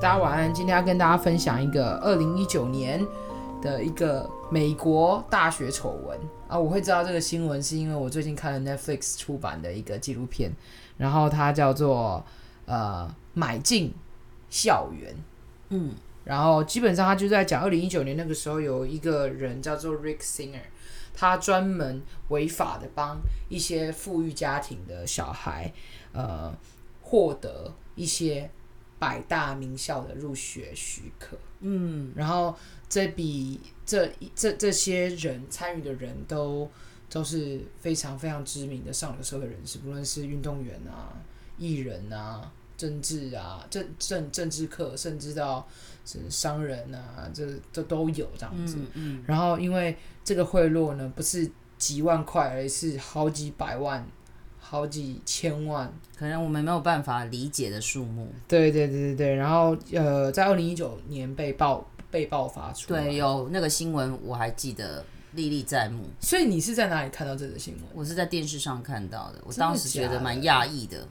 大家晚安。今天要跟大家分享一个二零一九年的一个美国大学丑闻啊！我会知道这个新闻是因为我最近看了 Netflix 出版的一个纪录片，然后它叫做呃买进校园，嗯，然后基本上他就在讲二零一九年那个时候有一个人叫做 Rick Singer，他专门违法的帮一些富裕家庭的小孩呃获得一些。百大名校的入学许可，嗯，然后这笔这这这些人参与的人都都是非常非常知名的上流社会人士，不论是运动员啊、艺人啊、政治啊、政政政治课，甚至到是商人啊，这这都有这样子。嗯，嗯，然后因为这个贿赂呢，不是几万块，而是好几百万。好几千万，可能我们没有办法理解的数目。对对对对对，然后呃，在二零一九年被爆被爆发出来。对，有那个新闻我还记得历历在目。所以你是在哪里看到这个新闻？我是在电视上看到的，我当时觉得蛮讶异的。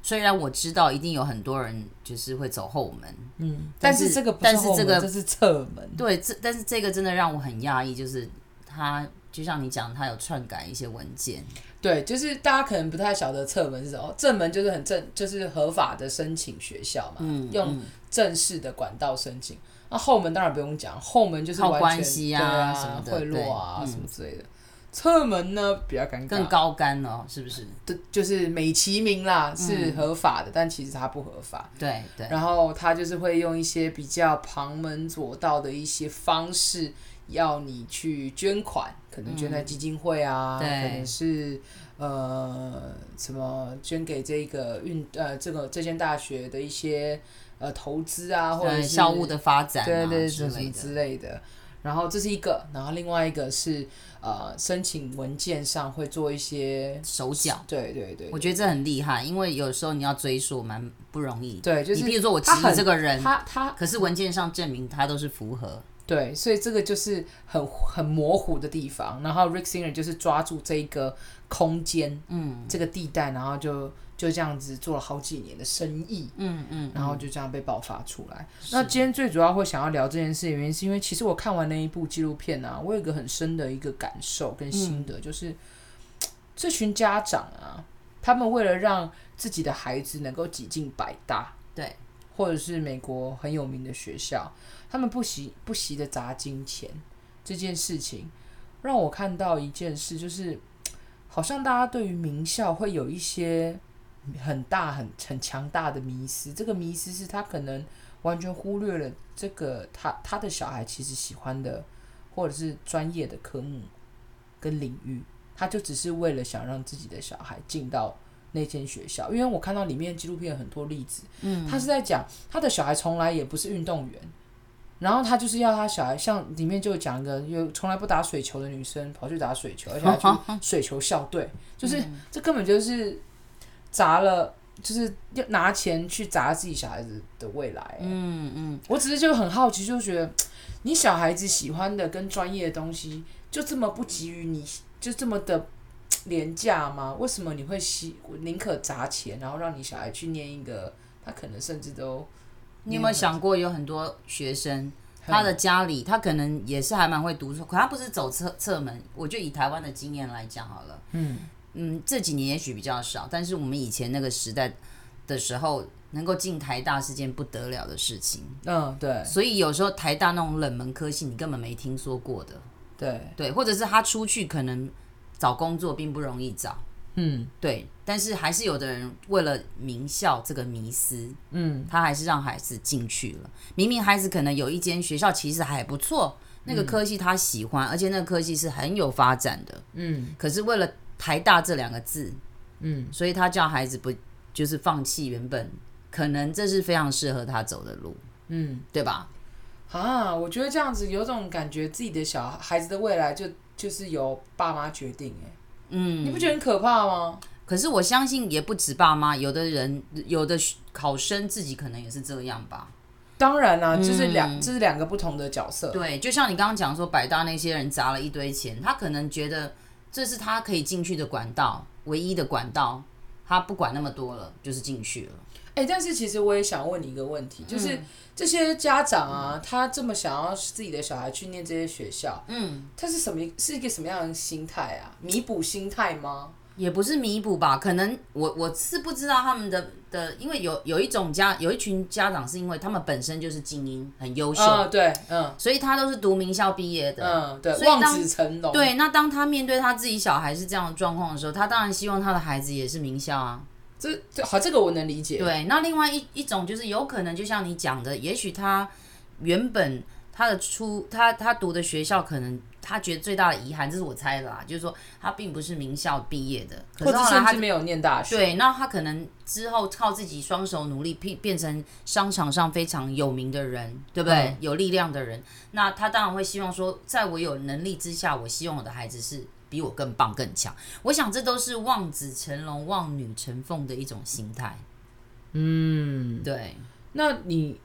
虽然我知道一定有很多人就是会走后门，嗯，但是，这个但是这个这是侧门。对，这但是这个真的让我很讶异，就是他就像你讲，他有篡改一些文件。对，就是大家可能不太晓得侧门是什么。正门就是很正，就是合法的申请学校嘛，嗯、用正式的管道申请。那、后门当然不用讲，后门就是完全靠关系啊，啊什么的贿赂啊，嗯、什么之类的。侧门呢比较尴尬，更高竿哦，是不是？对，就是美其名啦是合法的，嗯、但其实它不合法。对对。然后他就是会用一些比较旁门左道的一些方式，要你去捐款，可能捐在基金会啊，嗯、可能是呃什么捐给这个运呃这个这间大学的一些呃投资啊，或者是校务的发展、啊，对对什么之类的。然后这是一个，然后另外一个是呃申请文件上会做一些手脚，对对对，对，我觉得这很厉害，因为有时候你要追溯蛮不容易。对，就是你比如说我质疑这个人，他他，他可是文件上证明他都是符合。对，所以这个就是很很模糊的地方。然后 Rick Singer 就是抓住这一个空间，嗯，这个地带，然后就就这样子做了好几年的生意，嗯嗯，然后就这样被爆发出来。那今天最主要会想要聊这件事的原因，是因为其实我看完那一部纪录片啊，我有一个很深的一个感受跟心得，嗯、就是这群家长啊，他们为了让自己的孩子能够挤进百大，对。或者是美国很有名的学校，他们不惜不惜的砸金钱这件事情，让我看到一件事，就是 好像大家对于名校会有一些很大很很强大的迷思。这个迷思是他可能完全忽略了这个他他的小孩其实喜欢的或者是专业的科目跟领域，他就只是为了想让自己的小孩进到。那间学校，因为我看到里面纪录片有很多例子，嗯，他是在讲他的小孩从来也不是运动员，然后他就是要他小孩，像里面就讲一个有从来不打水球的女生跑去打水球，而且还去 水球校队，就是这根本就是砸了，就是要拿钱去砸自己小孩子的未来，嗯嗯，我只是就很好奇，就觉得你小孩子喜欢的跟专业的东西，就这么不给予你，就这么的。廉价吗？为什么你会希宁可砸钱，然后让你小孩去念一个他可能甚至都……你有没有想过，有很多学生，他的家里他可能也是还蛮会读书，可他不是走侧侧门。我就以台湾的经验来讲好了，嗯嗯，这几年也许比较少，但是我们以前那个时代的时候，能够进台大是件不得了的事情。嗯，对。所以有时候台大那种冷门科系，你根本没听说过的。对对，或者是他出去可能。找工作并不容易找，嗯，对，但是还是有的人为了名校这个迷思，嗯，他还是让孩子进去了。明明孩子可能有一间学校其实还不错，那个科系他喜欢，嗯，而且那个科系是很有发展的，嗯，可是为了台大这两个字，嗯，所以他叫孩子不就是放弃原本可能这是非常适合他走的路，嗯，对吧？啊，我觉得这样子有种感觉，自己的小孩子的未来就。就是由爸妈决定，哎，嗯，你不觉得很可怕吗？可是我相信也不止爸妈，有的人有的考生自己可能也是这样吧。当然啦、啊，这是两这是两个不同的角色。对，就像你刚刚讲说，百大那些人砸了一堆钱，他可能觉得这是他可以进去的管道，唯一的管道，他不管那么多了，就是进去了。哎、欸，但是其实我也想问你一个问题，就是这些家长啊，他这么想要自己的小孩去念这些学校，嗯，他是什么？是一个什么样的心态啊？弥补心态吗？也不是弥补吧，可能我我是不知道他们的的，因为有有一种家有一群家长是因为他们本身就是精英，很优秀，嗯，对，嗯，所以他都是读名校毕业的，嗯，对，望子成龙，对，那当他面对他自己小孩是这样的状况的时候，他当然希望他的孩子也是名校啊，这这好，这个我能理解。对，那另外一一种就是有可能就像你讲的，也许他原本他的出他他读的学校可能。他觉得最大的遗憾，这是我猜的啦，就是说他并不是名校毕业的，可是后来他是没有念大学。对，那他可能之后靠自己双手努力，变变成商场上非常有名的人，对不对？嗯、有力量的人，那他当然会希望说，在我有能力之下，我希望我的孩子是比我更棒、更强。我想这都是望子成龙、望女成凤的一种心态。嗯，对。那你，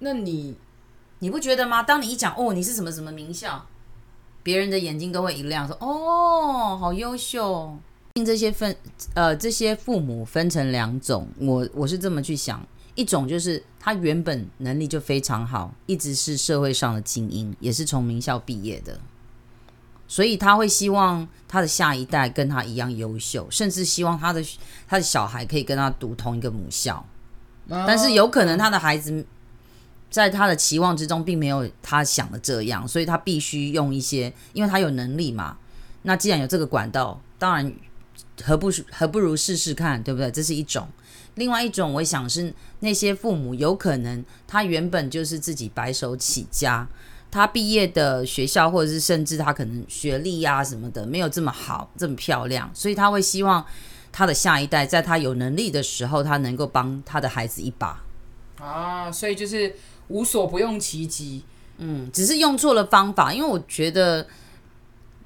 那你，你不觉得吗？当你一讲哦，你是什么什么名校？别人的眼睛都会一亮，说：“哦，好优秀。”这些分呃，这些父母分成两种，我我是这么去想：一种就是他原本能力就非常好，一直是社会上的精英，也是从名校毕业的，所以他会希望他的下一代跟他一样优秀，甚至希望他的他的小孩可以跟他读同一个母校。但是有可能他的孩子。在他的期望之中，并没有他想的这样，所以他必须用一些，因为他有能力嘛。那既然有这个管道，当然何不何不如试试看，对不对？这是一种。另外一种，我想是那些父母有可能他原本就是自己白手起家，他毕业的学校或者是甚至他可能学历呀什么的没有这么好，这么漂亮，所以他会希望他的下一代在他有能力的时候，他能够帮他的孩子一把。啊，所以就是。无所不用其极，嗯，只是用错了方法。因为我觉得，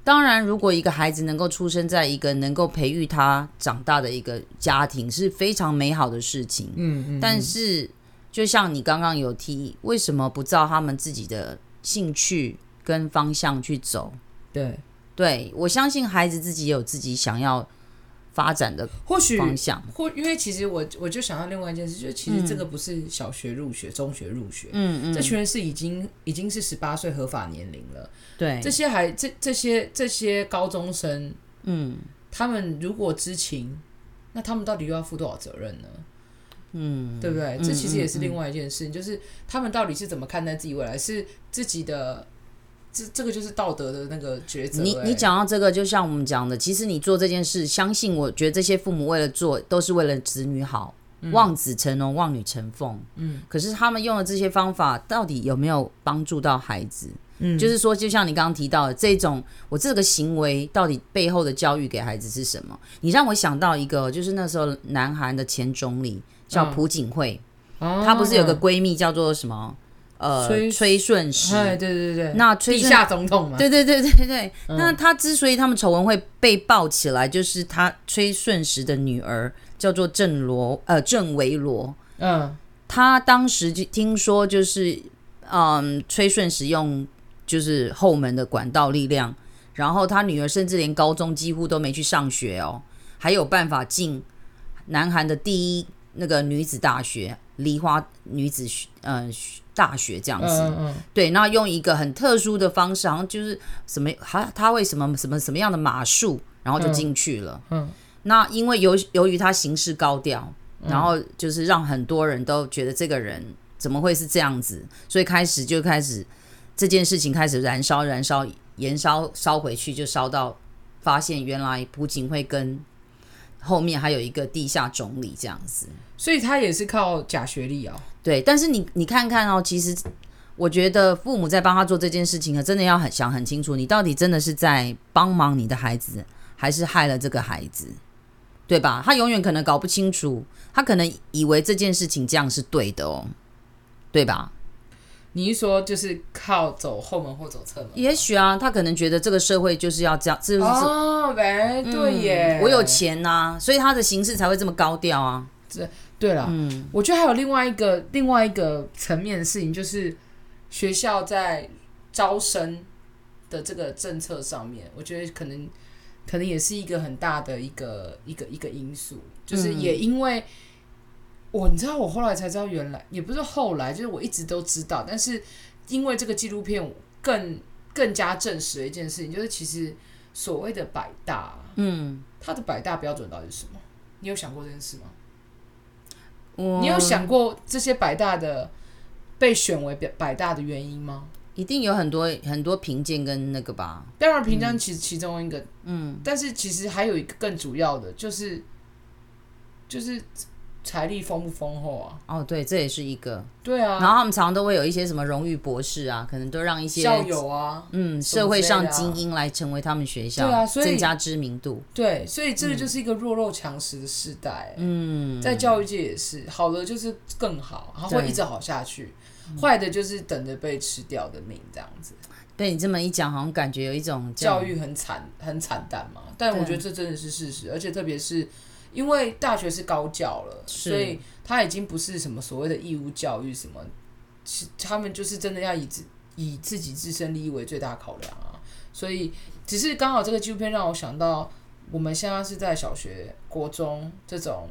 当然，如果一个孩子能够出生在一个能够培育他长大的一个家庭，是非常美好的事情。嗯嗯。但是，就像你刚刚有提，为什么不照他们自己的兴趣跟方向去走？对，对，我相信孩子自己有自己想要。发展的或许方向，或因为其实我我就想到另外一件事，就是其实这个不是小学入学、嗯、中学入学，嗯嗯，这群人是已经已经是十八岁合法年龄了，对，这些还这这些这些高中生，嗯，他们如果知情，那他们到底又要负多少责任呢？嗯，对不对？这其实也是另外一件事，情就是他们到底是怎么看待自己未来，是自己的。这这个就是道德的那个抉择。你你讲到这个，就像我们讲的，其实你做这件事，相信我觉得这些父母为了做，都是为了子女好，嗯、望子成龙，望女成凤。嗯。可是他们用的这些方法，到底有没有帮助到孩子？嗯。就是说，就像你刚刚提到的这种，我这个行为到底背后的教育给孩子是什么？你让我想到一个，就是那时候南韩的前总理叫朴槿惠，嗯、她不是有个闺蜜叫做什么？呃，崔崔顺实，对对对，那崔地下总统嘛，对对对对对。嗯、那他之所以他们丑闻会被爆起来，就是他崔顺实的女儿叫做郑罗，呃，郑维罗。嗯，他当时就听说，就是嗯，崔顺实用就是后门的管道力量，然后他女儿甚至连高中几乎都没去上学哦，还有办法进南韩的第一那个女子大学梨花女子学，嗯、呃。大学这样子，嗯嗯对，那用一个很特殊的方式，好像就是什么，他他会什么什么什么样的马术，然后就进去了。嗯，嗯那因为由由于他行事高调，然后就是让很多人都觉得这个人怎么会是这样子，所以开始就开始这件事情开始燃烧燃烧，延烧烧回去，就烧到发现原来朴槿惠跟后面还有一个地下总理这样子，所以他也是靠假学历啊、哦。对，但是你你看看哦，其实我觉得父母在帮他做这件事情啊，真的要很想很清楚，你到底真的是在帮忙你的孩子，还是害了这个孩子，对吧？他永远可能搞不清楚，他可能以为这件事情这样是对的哦，对吧？你一说就是靠走后门或走侧门？也许啊，他可能觉得这个社会就是要这样，这就是哦，对对耶，嗯，我有钱呐，啊，所以他的形式才会这么高调啊，这。对了，嗯，我觉得还有另外一个另外一个层面的事情，就是学校在招生的这个政策上面，我觉得可能可能也是一个很大的一个一个一个因素，就是也因为我你知道，我后来才知道，原来也不是后来，就是我一直都知道，但是因为这个纪录片更更加证实了一件事情，就是其实所谓的百大，嗯，它的百大标准到底是什么？你有想过这件事吗？我你有想过这些百大的被选为百大的原因吗？一定有很多很多评鉴跟那个吧。当然，评鉴其其中一个，嗯，但是其实还有一个更主要的，就是就是。财力丰不丰厚啊？哦，对，这也是一个。对啊，然后他们常常都会有一些什么荣誉博士啊，可能都让一些校友啊，嗯，社会上精英来成为他们学校，对啊，所以增加知名度。对，所以这个就是一个弱肉强食的时代。嗯，在教育界也是，好的就是更好，然后会一直好下去；坏的就是等着被吃掉的命，这样子。被你这么一讲，好像感觉有一种教育很惨、很惨淡嘛。但我觉得这真的是事实，而且特别是。因为大学是高教了，所以他已经不是什么所谓的义务教育，什么，是他们就是真的要以自以自己自身利益为最大考量啊。所以，只是刚好这个纪录片让我想到，我们现在是在小学、国中这种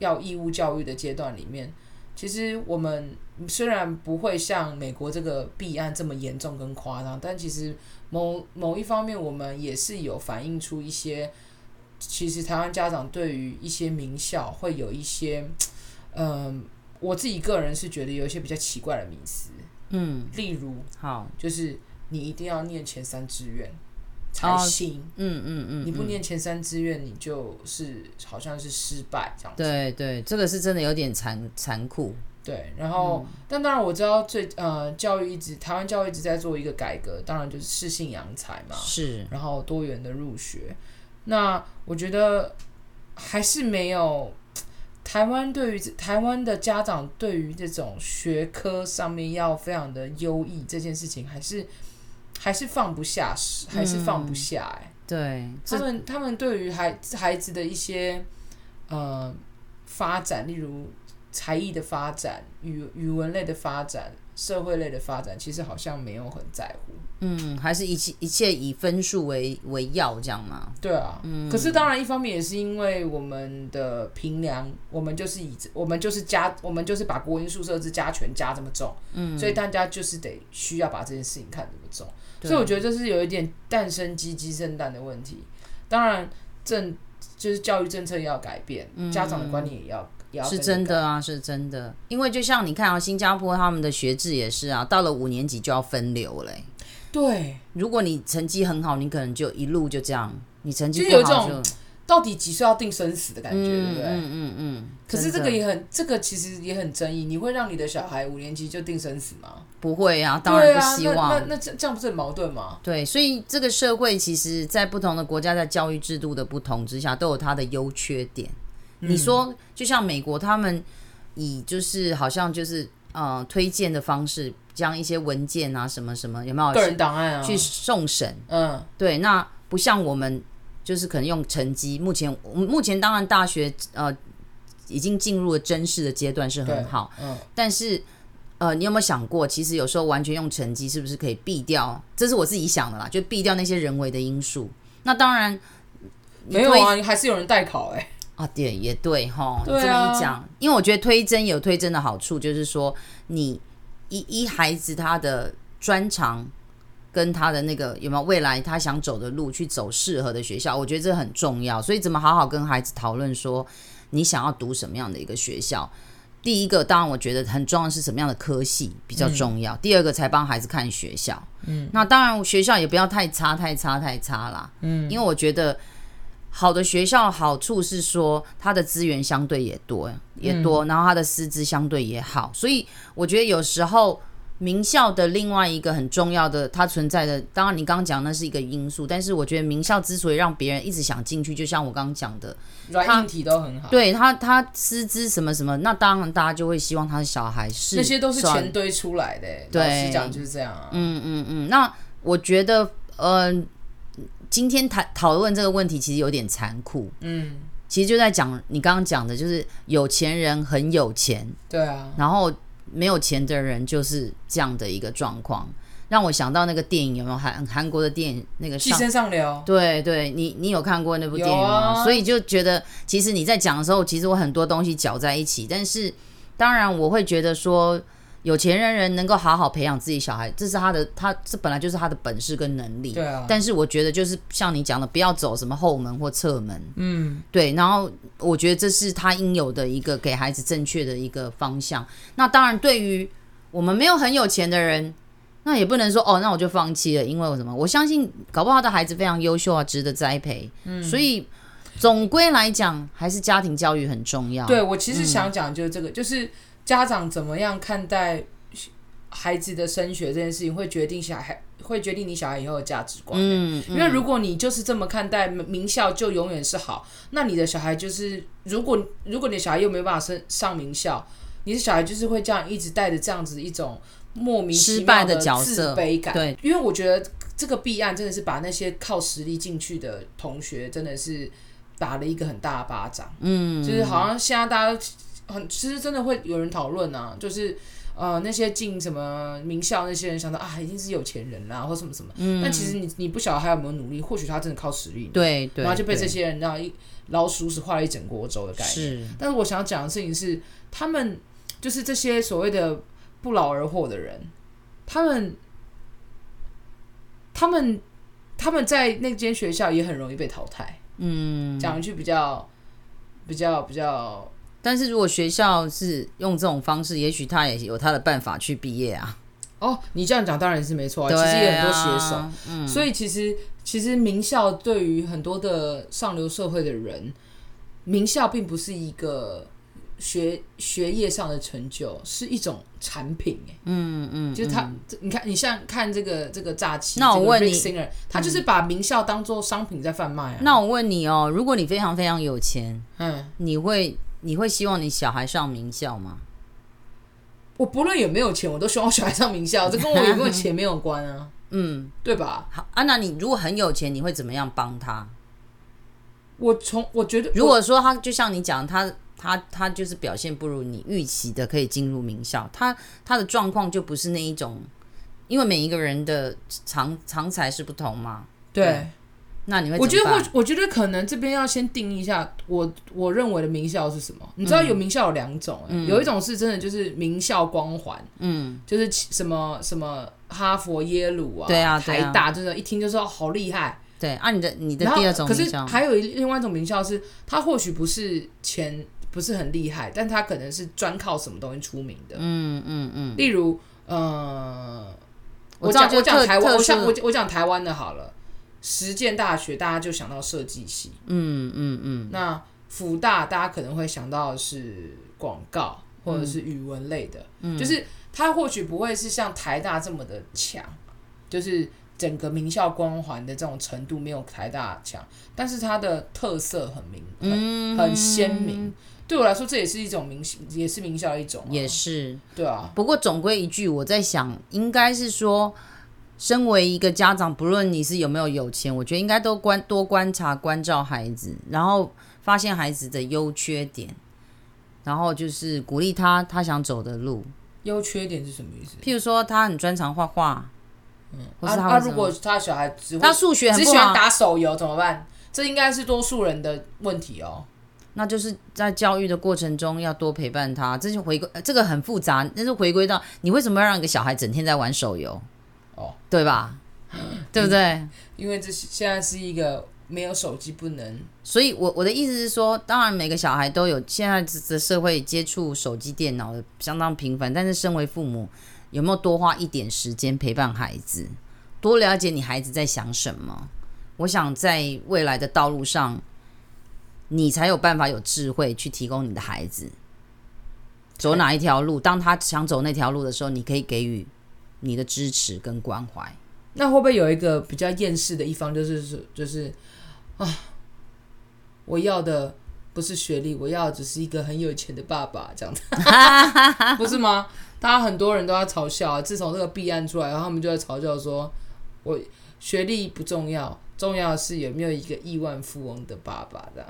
要义务教育的阶段里面，其实我们虽然不会像美国这个弊案这么严重跟夸张，但其实某某一方面，我们也是有反映出一些。其实台湾家长对于一些名校会有一些，嗯、呃，我自己个人是觉得有一些比较奇怪的迷思，嗯，例如，好，就是你一定要念前三志愿才行，嗯嗯嗯，嗯嗯你不念前三志愿，你就是好像是失败这样子。对对，这个是真的有点残残酷。对，然后，嗯、但当然我知道最呃，教育一直台湾教育一直在做一个改革，当然就是适性扬才嘛，是，然后多元的入学。那我觉得还是没有台湾对于台湾的家长对于这种学科上面要非常的优异这件事情，还是还是放不下，还是放不下哎、欸。对，他们他们对于孩孩子的一些呃发展，例如才艺的发展、语语文类的发展。社会类的发展其实好像没有很在乎，嗯，还是一切一切以分数为为要这样吗？对啊，嗯，可是当然一方面也是因为我们的平量，我们就是以我们就是加我们就是把国英数设置加权加这么重，嗯，所以大家就是得需要把这件事情看这么重，所以我觉得这是有一点蛋生鸡鸡生蛋的问题。当然政就是教育政策要改变，嗯、家长的观念也要。是真的啊，是真的，因为就像你看啊，新加坡他们的学制也是啊，到了五年级就要分流嘞。对，如果你成绩很好，你可能就一路就这样；你成绩不好就。到底几岁要定生死的感觉，对不对？嗯嗯嗯。可是这个也很，这个其实也很争议。你会让你的小孩五年级就定生死吗？不会啊，当然不希望。那那这这样不是很矛盾吗？对，所以这个社会其实，在不同的国家，在教育制度的不同之下，都有它的优缺点。你说，就像美国，他们以就是好像就是呃推荐的方式，将一些文件啊什么什么有没有个人档案啊去送审？嗯，对，那不像我们，就是可能用成绩。目前目前当然大学呃已经进入了真试的阶段是很好，嗯，但是呃你有没有想过，其实有时候完全用成绩是不是可以避掉？这是我自己想的啦，就避掉那些人为的因素。那当然没有啊，还是有人代考哎、欸。啊，对，也对哈。对啊、这么一讲，因为我觉得推甄有推甄的好处，就是说你一一孩子他的专长跟他的那个有没有未来他想走的路去走适合的学校，我觉得这很重要。所以怎么好好跟孩子讨论说你想要读什么样的一个学校？第一个当然我觉得很重要是什么样的科系比较重要。嗯、第二个才帮孩子看学校。嗯，那当然学校也不要太差太差太差啦。嗯，因为我觉得。好的学校好处是说，它的资源相对也多，也多，然后它的师资相对也好，所以我觉得有时候名校的另外一个很重要的它存在的，当然你刚刚讲那是一个因素，但是我觉得名校之所以让别人一直想进去，就像我刚刚讲的，软硬体都很好，对他他师资什么什么，那当然大家就会希望他的小孩是那些都是钱堆出来的，对，老实讲就是这样啊，嗯嗯嗯，那我觉得嗯。呃今天谈讨论这个问题，其实有点残酷。嗯，其实就在讲你刚刚讲的，就是有钱人很有钱，对啊，然后没有钱的人就是这样的一个状况。让我想到那个电影有没有韩韩国的电影那个《寄生上流》？对对，你你有看过那部电影吗？啊、所以就觉得，其实你在讲的时候，其实我很多东西搅在一起。但是，当然我会觉得说，有钱人人能够好好培养自己小孩，这是他的，他这本来就是他的本事跟能力。对啊。但是我觉得，就是像你讲的，不要走什么后门或侧门。嗯。对，然后我觉得这是他应有的一个给孩子正确的一个方向。那当然，对于我们没有很有钱的人。那也不能说哦，那我就放弃了，因为我什么？我相信搞不好他的孩子非常优秀啊，值得栽培。嗯，所以总归来讲，还是家庭教育很重要。对，我其实想讲就是这个，嗯、就是家长怎么样看待孩子的升学这件事情，会决定小孩，会决定你小孩以后的价值观。嗯，因为如果你就是这么看待名校，就永远是好，那你的小孩就是，如果如果你的小孩又没有办法升上名校，你的小孩就是会这样一直带着这样子一种。莫名其妙的自卑感，对，因为我觉得这个弊案真的是把那些靠实力进去的同学，真的是打了一个很大的巴掌。嗯，就是好像现在大家很，其实真的会有人讨论啊，就是呃那些进什么名校那些人想到啊，一定是有钱人啦，或什么什么。嗯，但其实你你不晓得他有没有努力，或许他真的靠实力。对对，然后就被这些人让一老鼠屎坏了一整锅粥的概念。是，但是我想要讲的事情是，他们就是这些所谓的。不劳而获的人，他们，他们，他们在那间学校也很容易被淘汰。嗯，讲一句比较，比较，比较。但是如果学校是用这种方式，也许他也有他的办法去毕业啊。哦，你这样讲当然是没错啊，其实也很多写手。嗯，所以其实其实名校对于很多的上流社会的人，名校并不是一个。学学业上的成就是一种产品，哎，嗯嗯，就是他，你看，你像看这个这个诈欺，那我问你，他就是把名校当做商品在贩卖啊。那我问你哦，如果你非常非常有钱，嗯，你会你会希望你小孩上名校吗？我不论有没有钱，我都希望小孩上名校，这跟我有没有钱没有关啊，嗯，对吧？好，啊，那你如果很有钱，你会怎么样帮他？我从我觉得，如果说他就像你讲他。他他就是表现不如你预期的，可以进入名校。他他的状况就不是那一种，因为每一个人的长长才是不同嘛。对，对，那你会？我觉得会，我觉得可能这边要先定义一下我，我我认为的名校是什么？你知道有名校有两种，嗯，有一种是真的就是名校光环，嗯，就是什么什么哈佛、耶鲁啊，对啊，台大，真的一听就说好厉害。对啊，你的你的第二种，可是还有另外一种名校是，他或许不是钱。不是很厉害，但他可能是专靠什么东西出名的。嗯嗯嗯。例如，呃，我讲我讲台湾，我像我我讲台湾的好了，实践大学大家就想到设计系。嗯嗯嗯。那辅大大家可能会想到的是广告或者是语文类的，嗯、就是它或许不会是像台大这么的强，就是整个名校光环的这种程度没有台大强，但是它的特色很明很很鲜明。对我来说，这也是一种名，也是名校一种，也是对啊。不过总归一句，我在想，应该是说，身为一个家长，不论你是有没有有钱，我觉得应该都观多观察、关照孩子，然后发现孩子的优缺点，然后就是鼓励他他想走的路。优缺点是什么意思？譬如说，他很专长画画，嗯，或是他、啊啊、如果他小孩只他数学很只喜欢打手游怎么办？这应该是多数人的问题哦。那就是在教育的过程中要多陪伴他，这就回归这个很复杂，但是回归到你为什么要让一个小孩整天在玩手游？哦，对吧？对不对？因为这现在是一个没有手机不能，所以我我的意思是说，当然每个小孩都有现在的社会接触手机、电脑的相当频繁，但是身为父母，有没有多花一点时间陪伴孩子，多了解你孩子在想什么？我想在未来的道路上。你才有办法有智慧去提供你的孩子走哪一条路。当他想走那条路的时候，你可以给予你的支持跟关怀。那会不会有一个比较厌世的一方，就是是就是啊，我要的不是学历，我要的只是一个很有钱的爸爸，这样子，不是吗？大家很多人都在嘲笑啊。自从这个弊案出来，然后他们就在嘲笑说，我学历不重要。重要的是有没有一个亿万富翁的爸爸的？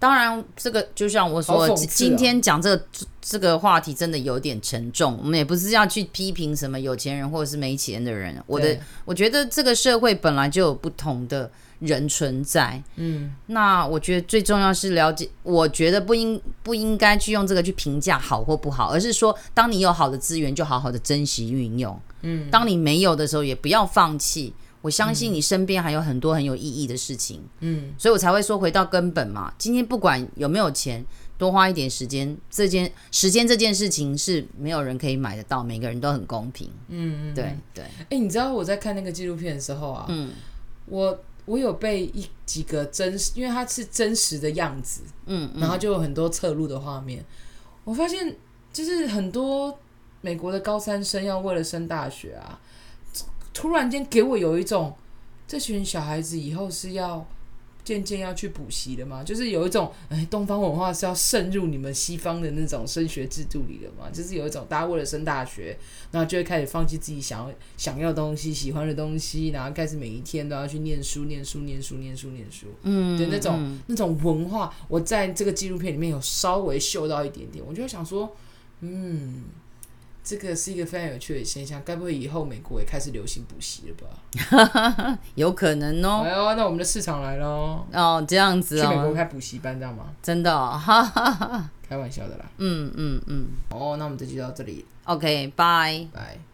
当然，这个就像我说，哦、今天讲这个这个话题真的有点沉重。我们也不是要去批评什么有钱人或者是没钱的人。我的，我觉得这个社会本来就有不同的人存在。嗯，那我觉得最重要是了解。我觉得不应不应该去用这个去评价好或不好，而是说，当你有好的资源，就好好的珍惜运用。嗯，当你没有的时候，也不要放弃。我相信你身边还有很多很有意义的事情，嗯，所以我才会说回到根本嘛。今天不管有没有钱，多花一点时间，这件时间这件事情是没有人可以买得到，每个人都很公平，嗯，对对。哎、欸，你知道我在看那个纪录片的时候啊，嗯，我我有被一几个真实，因为它是真实的样子，嗯，嗯然后就有很多侧录的画面，我发现就是很多美国的高三生要为了升大学啊。突然间给我有一种，这群小孩子以后是要渐渐要去补习的吗？就是有一种，哎，东方文化是要渗入你们西方的那种升学制度里的嘛？就是有一种，大家为了升大学，然后就会开始放弃自己想要想要的东西、喜欢的东西，然后开始每一天都要去念书、念书、念书、念书、念书。嗯，对，那种、嗯、那种文化，我在这个纪录片里面有稍微嗅到一点点，我就想说，嗯。这个是一个非常有趣的现象，该不会以后美国也开始流行补习了吧？有可能哦。哎呦，那我们的市场来了哦，这样子哦。去美国开补习班，知道吗？真的哦，开玩笑的啦。嗯嗯嗯。哦，那我们这集就到这里。OK，拜拜。